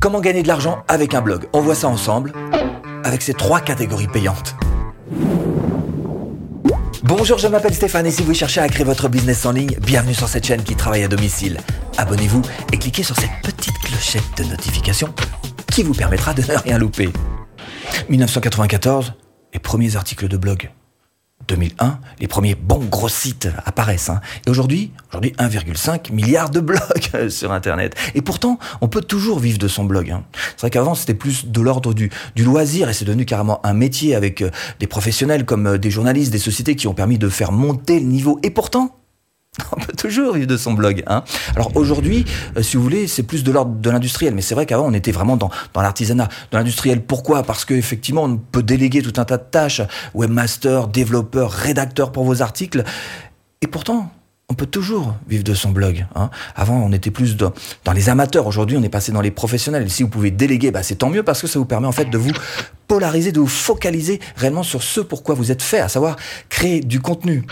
Comment gagner de l'argent avec un blog On voit ça ensemble avec ces trois catégories payantes. Bonjour, je m'appelle Stéphane et si vous cherchez à créer votre business en ligne, bienvenue sur cette chaîne qui travaille à domicile. Abonnez-vous et cliquez sur cette petite clochette de notification qui vous permettra de ne rien louper. 1994, les premiers articles de blog. 2001, les premiers bons gros sites apparaissent. Hein. Et aujourd'hui, aujourd'hui 1,5 milliard de blogs sur Internet. Et pourtant, on peut toujours vivre de son blog. Hein. C'est vrai qu'avant, c'était plus de l'ordre du, du loisir et c'est devenu carrément un métier avec euh, des professionnels comme euh, des journalistes, des sociétés qui ont permis de faire monter le niveau. Et pourtant, On peut toujours vivre de son blog. Hein. Alors aujourd'hui, euh, si vous voulez, c'est plus de l'ordre de l'industriel. Mais c'est vrai qu'avant, on était vraiment dans, l'artisanat. Dans l'industriel, pourquoi? Parce qu'effectivement, on peut déléguer tout un tas de tâches. Webmaster, développeur, rédacteur pour vos articles. Et pourtant, on peut toujours vivre de son blog. Hein. Avant, on était plus dans, dans les amateurs. Aujourd'hui, on est passé dans les professionnels. Et si vous pouvez déléguer, bah, c'est tant mieux parce que ça vous permet en fait de vous polariser, de vous focaliser réellement sur ce pourquoi vous êtes fait, à savoir créer du contenu.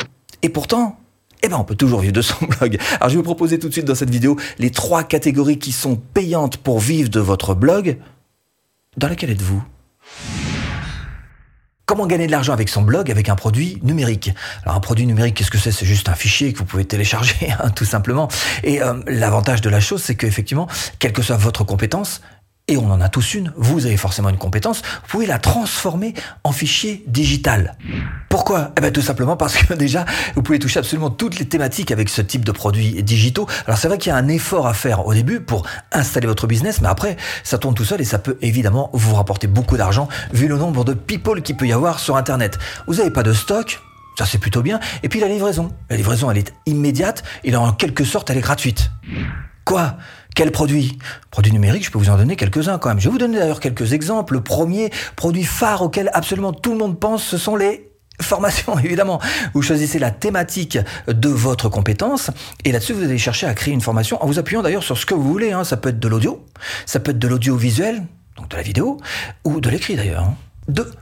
Et pourtant, eh ben on peut toujours vivre de son blog. Alors je vais vous proposer tout de suite dans cette vidéo les trois catégories qui sont payantes pour vivre de votre blog. Dans laquelle êtes-vous? Comment gagner de l'argent avec son blog avec un produit numérique? Alors un produit numérique, qu'est-ce que c'est? C'est juste un fichier que vous pouvez télécharger, hein, tout simplement. Et euh, l'avantage de la chose, c'est qu'effectivement, quelle que soit votre compétence, et on en a tous une, vous avez forcément une compétence, vous pouvez la transformer en fichier digital. Pourquoi? Eh bien tout simplement parce que déjà, vous pouvez toucher absolument toutes les thématiques avec ce type de produits digitaux. Alors c'est vrai qu'il y a un effort à faire au début pour installer votre business, mais après, ça tourne tout seul et ça peut évidemment vous rapporter beaucoup d'argent vu le nombre de people qu'il peut y avoir sur Internet. Vous n'avez pas de stock, ça c'est plutôt bien. Et puis la livraison. La livraison, elle est immédiate et en quelque sorte, elle est gratuite. Quoi? Quel produit? Produit numérique, je peux vous en donner quelques-uns quand même. Je vais vous donner d'ailleurs quelques exemples. Le premier produit phare auquel absolument tout le monde pense, ce sont les formations, évidemment. Vous choisissez la thématique de votre compétence et là-dessus, vous allez chercher à créer une formation en vous appuyant d'ailleurs sur ce que vous voulez. Hein. Ça peut être de l'audio, ça peut être de l'audiovisuel, donc de la vidéo, ou de l'écrit d'ailleurs. Hein. Deux,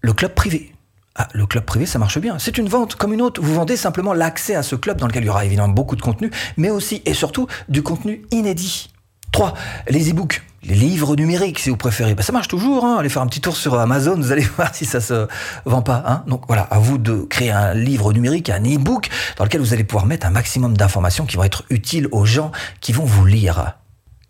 le club privé. Ah, le club privé, ça marche bien. C'est une vente comme une autre. Vous vendez simplement l'accès à ce club dans lequel il y aura évidemment beaucoup de contenu, mais aussi et surtout du contenu inédit. 3. Les e-books, les livres numériques si vous préférez. Bah, ça marche toujours, hein. allez faire un petit tour sur Amazon, vous allez voir si ça se vend pas. Hein. Donc voilà, à vous de créer un livre numérique, un e-book, dans lequel vous allez pouvoir mettre un maximum d'informations qui vont être utiles aux gens qui vont vous lire.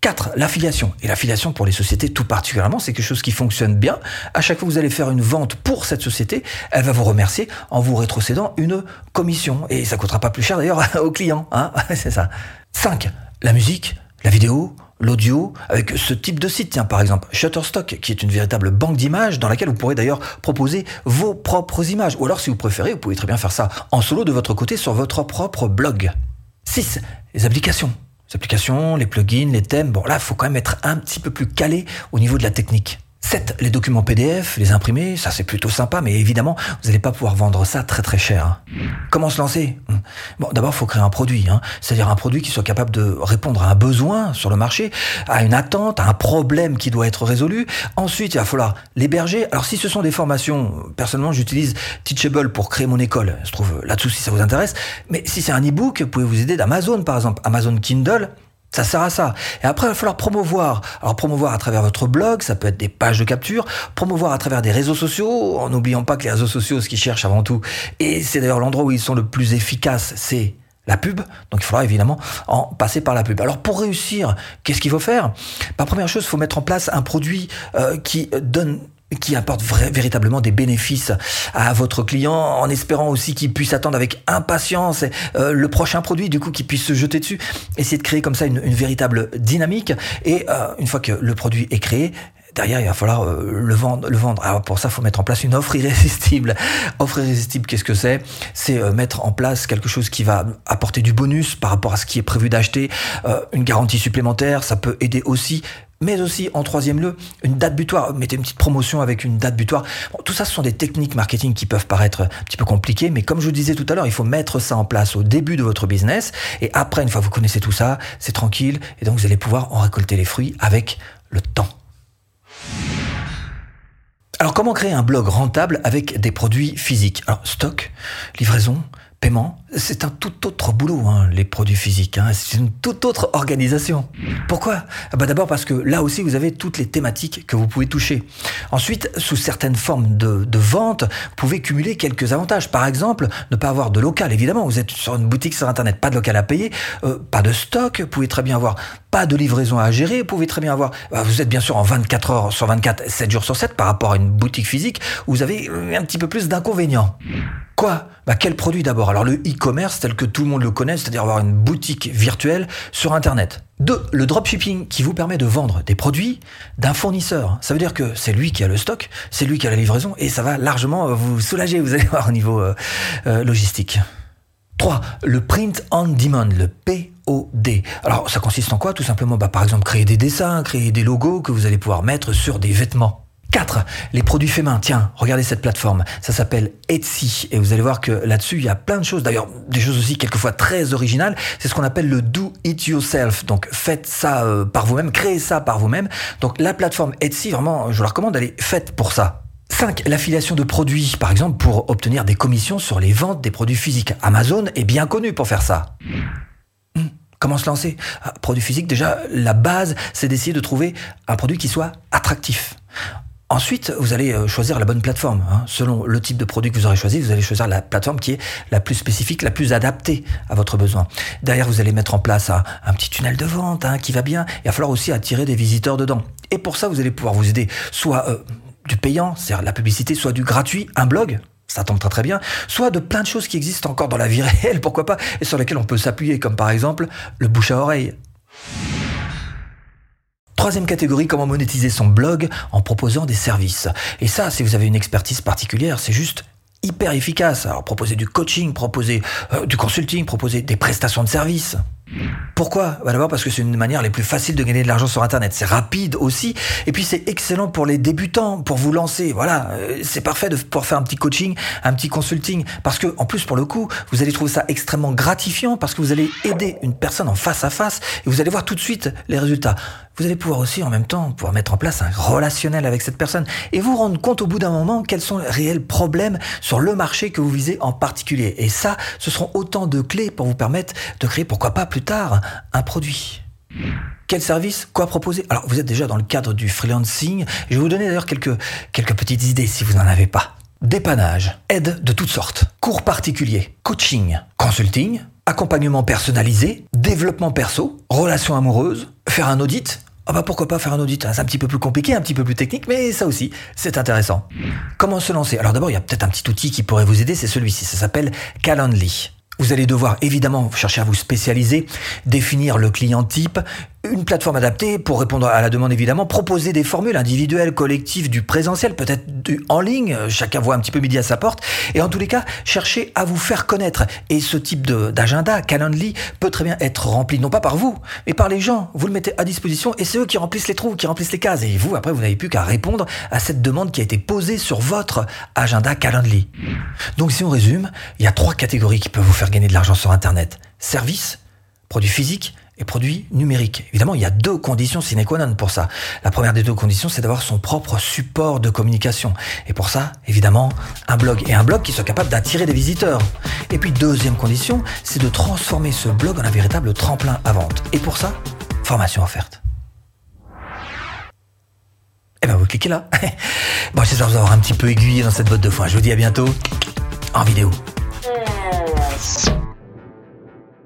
4. L'affiliation. Et l'affiliation pour les sociétés tout particulièrement, c'est quelque chose qui fonctionne bien. À chaque fois que vous allez faire une vente pour cette société, elle va vous remercier en vous rétrocédant une commission. Et ça coûtera pas plus cher d'ailleurs aux clients. Hein c'est ça. 5. La musique, la vidéo, l'audio, avec ce type de site. Tiens, par exemple, Shutterstock, qui est une véritable banque d'images dans laquelle vous pourrez d'ailleurs proposer vos propres images. Ou alors, si vous préférez, vous pouvez très bien faire ça en solo de votre côté sur votre propre blog. 6. Les applications applications, les plugins, les thèmes. Bon, là, faut quand même être un petit peu plus calé au niveau de la technique. 7. Les documents PDF, les imprimer, ça c'est plutôt sympa, mais évidemment, vous n'allez pas pouvoir vendre ça très très cher. Comment se lancer? Bon, d'abord, il faut créer un produit, hein. c'est-à-dire un produit qui soit capable de répondre à un besoin sur le marché, à une attente, à un problème qui doit être résolu. Ensuite, il va falloir l'héberger. Alors, si ce sont des formations, personnellement, j'utilise Teachable pour créer mon école. Je trouve là-dessous si ça vous intéresse. Mais si c'est un e-book, vous pouvez vous aider d'Amazon, par exemple? Amazon Kindle, ça sert à ça. Et après, il va falloir promouvoir. Alors, promouvoir à travers votre blog, ça peut être des pages de capture, promouvoir à travers des réseaux sociaux, en n'oubliant pas que les réseaux sociaux, ce qu'ils cherchent avant tout, et c'est d'ailleurs l'endroit où ils sont le plus efficaces, c'est la pub. Donc il faudra évidemment en passer par la pub. Alors pour réussir, qu'est-ce qu'il faut faire? Bah, Première chose, il faut mettre en place un produit euh, qui donne qui apporte véritablement des bénéfices à votre client, en espérant aussi qu'il puisse attendre avec impatience euh, le prochain produit, du coup, qu'il puisse se jeter dessus. Essayer de créer comme ça une, véritable dynamique. Et euh, une fois que le produit est créé, derrière, il va falloir euh, le vendre. Le vendre. Alors pour ça, il faut mettre en place une offre irrésistible. Offre irrésistible, qu'est-ce que c'est? C'est mettre en place quelque chose qui va apporter du bonus par rapport à ce qui est prévu d'acheter, une garantie supplémentaire. Ça peut aider aussi mais aussi en troisième lieu, une date butoir. Mettez une petite promotion avec une date butoir. tout ça, ce sont des techniques marketing qui peuvent paraître un petit peu compliquées, mais comme je vous disais tout à l'heure, il faut mettre ça en place au début de votre business. Et après, une fois que vous connaissez tout ça, c'est tranquille. Et donc, vous allez pouvoir en récolter les fruits avec le temps. Alors, comment créer un blog rentable avec des produits physiques? Alors, stock, livraison, paiement, c'est un tout autre boulot, hein, les produits physiques. Hein. C'est une toute autre organisation. Pourquoi? Ah bah D'abord parce que là aussi, vous avez toutes les thématiques que vous pouvez toucher. Ensuite, sous certaines formes de, vente, vous pouvez cumuler quelques avantages. Par exemple, ne pas avoir de local. Évidemment, vous êtes sur une boutique sur Internet, pas de local à payer, euh, pas de stock. Vous pouvez très bien avoir pas de livraison à gérer. Vous pouvez très bien avoir. Bah, vous êtes bien sûr en 24 heures sur 24, 7 jours sur 7 par rapport à une boutique physique où vous avez un petit peu plus d'inconvénients. Quoi? Bah, Quel produit d'abord? Alors le e-commerce tel que tout le monde le connaît, c'est-à-dire avoir une boutique virtuelle sur Internet. Deux, le dropshipping qui vous permet de vendre des produits d'un fournisseur. Ça veut dire que c'est lui qui a le stock, c'est lui qui a la livraison et ça va largement vous soulager, vous allez voir au niveau euh, euh, logistique. 3. Le print on demand, le POD. Alors ça consiste en quoi? Tout simplement, bah, par exemple, créer des dessins, créer des logos que vous allez pouvoir mettre sur des vêtements. 4. Les produits faits main. Tiens, regardez cette plateforme. Ça s'appelle Etsy. Et vous allez voir que là-dessus, il y a plein de choses. D'ailleurs, des choses aussi quelquefois très originales. C'est ce qu'on appelle le do it yourself. Donc, faites ça euh, par vous-même, créez ça par vous-même. Donc, la plateforme Etsy, vraiment, je vous la recommande, elle est faite pour ça. 5. L'affiliation de produits, par exemple, pour obtenir des commissions sur les ventes des produits physiques. Amazon est bien connu pour faire ça. Hmm, comment se lancer? Ah, Produit physique, déjà, la base, c'est d'essayer de trouver un produit qui soit attractif. Ensuite, vous allez euh, choisir la bonne plateforme. Hein. Selon le type de produit que vous aurez choisi, vous allez choisir la plateforme qui est la plus spécifique, la plus adaptée à votre besoin. Derrière, vous allez mettre en place un, petit tunnel de vente hein, qui va bien. Il va falloir aussi attirer des visiteurs dedans. Et pour ça, vous allez pouvoir vous aider soit euh, du payant, c'est-à-dire la publicité, soit du gratuit, un blog, ça tombe très très bien, soit de plein de choses qui existent encore dans la vie réelle, pourquoi pas, et sur lesquelles on peut s'appuyer, comme par exemple le bouche à oreille. Troisième catégorie, comment monétiser son blog en proposant des services. Et ça, si vous avez une expertise particulière, c'est juste hyper efficace. Alors proposer du coaching, proposer euh, du consulting, proposer des prestations de services. Pourquoi? Bah D'abord parce que c'est une manière les plus faciles de gagner de l'argent sur Internet. C'est rapide aussi. Et puis c'est excellent pour les débutants, pour vous lancer. Voilà, euh, c'est parfait de pouvoir faire un petit coaching, un petit consulting. Parce que en plus, pour le coup, vous allez trouver ça extrêmement gratifiant parce que vous allez aider une personne en face à face et vous allez voir tout de suite les résultats. Vous allez pouvoir aussi en même temps pouvoir mettre en place un relationnel avec cette personne et vous rendre compte au bout d'un moment quels sont les réels problèmes sur le marché que vous visez en particulier. Et ça, ce seront autant de clés pour vous permettre de créer, pourquoi pas plus tard, un produit. Quel service Quoi proposer? Alors, vous êtes déjà dans le cadre du freelancing. Je vais vous donner d'ailleurs quelques, quelques petites idées si vous n'en avez pas. Dépannage, aide de toutes sortes, cours particuliers, coaching, consulting, accompagnement personnalisé, développement perso, relations amoureuses, faire un audit. Ah bah pourquoi pas faire un audit C'est un petit peu plus compliqué, un petit peu plus technique, mais ça aussi, c'est intéressant. Comment se lancer? Alors d'abord, il y a peut-être un petit outil qui pourrait vous aider, c'est celui-ci. Ça s'appelle Calendly. Vous allez devoir évidemment chercher à vous spécialiser, définir le client type, une plateforme adaptée pour répondre à la demande évidemment, proposer des formules individuelles, collectives, du présentiel, peut-être du en ligne, chacun voit un petit peu midi à sa porte, et en tous les cas, chercher à vous faire connaître. Et ce type d'agenda, Calendly, peut très bien être rempli, non pas par vous, mais par les gens. Vous le mettez à disposition et c'est eux qui remplissent les trous, qui remplissent les cases. Et vous, après, vous n'avez plus qu'à répondre à cette demande qui a été posée sur votre agenda Calendly. Donc si on résume, il y a trois catégories qui peuvent vous faire gagner de l'argent sur Internet. Services, produits physiques et produits numériques. Évidemment, il y a deux conditions sine qua non pour ça. La première des deux conditions, c'est d'avoir son propre support de communication. Et pour ça, évidemment, un blog. Et un blog qui soit capable d'attirer des visiteurs. Et puis, deuxième condition, c'est de transformer ce blog en un véritable tremplin à vente. Et pour ça, formation offerte. Eh ben, vous cliquez là. bon, j'espère vous avoir un petit peu aiguillé dans cette botte de foin. Je vous dis à bientôt en vidéo.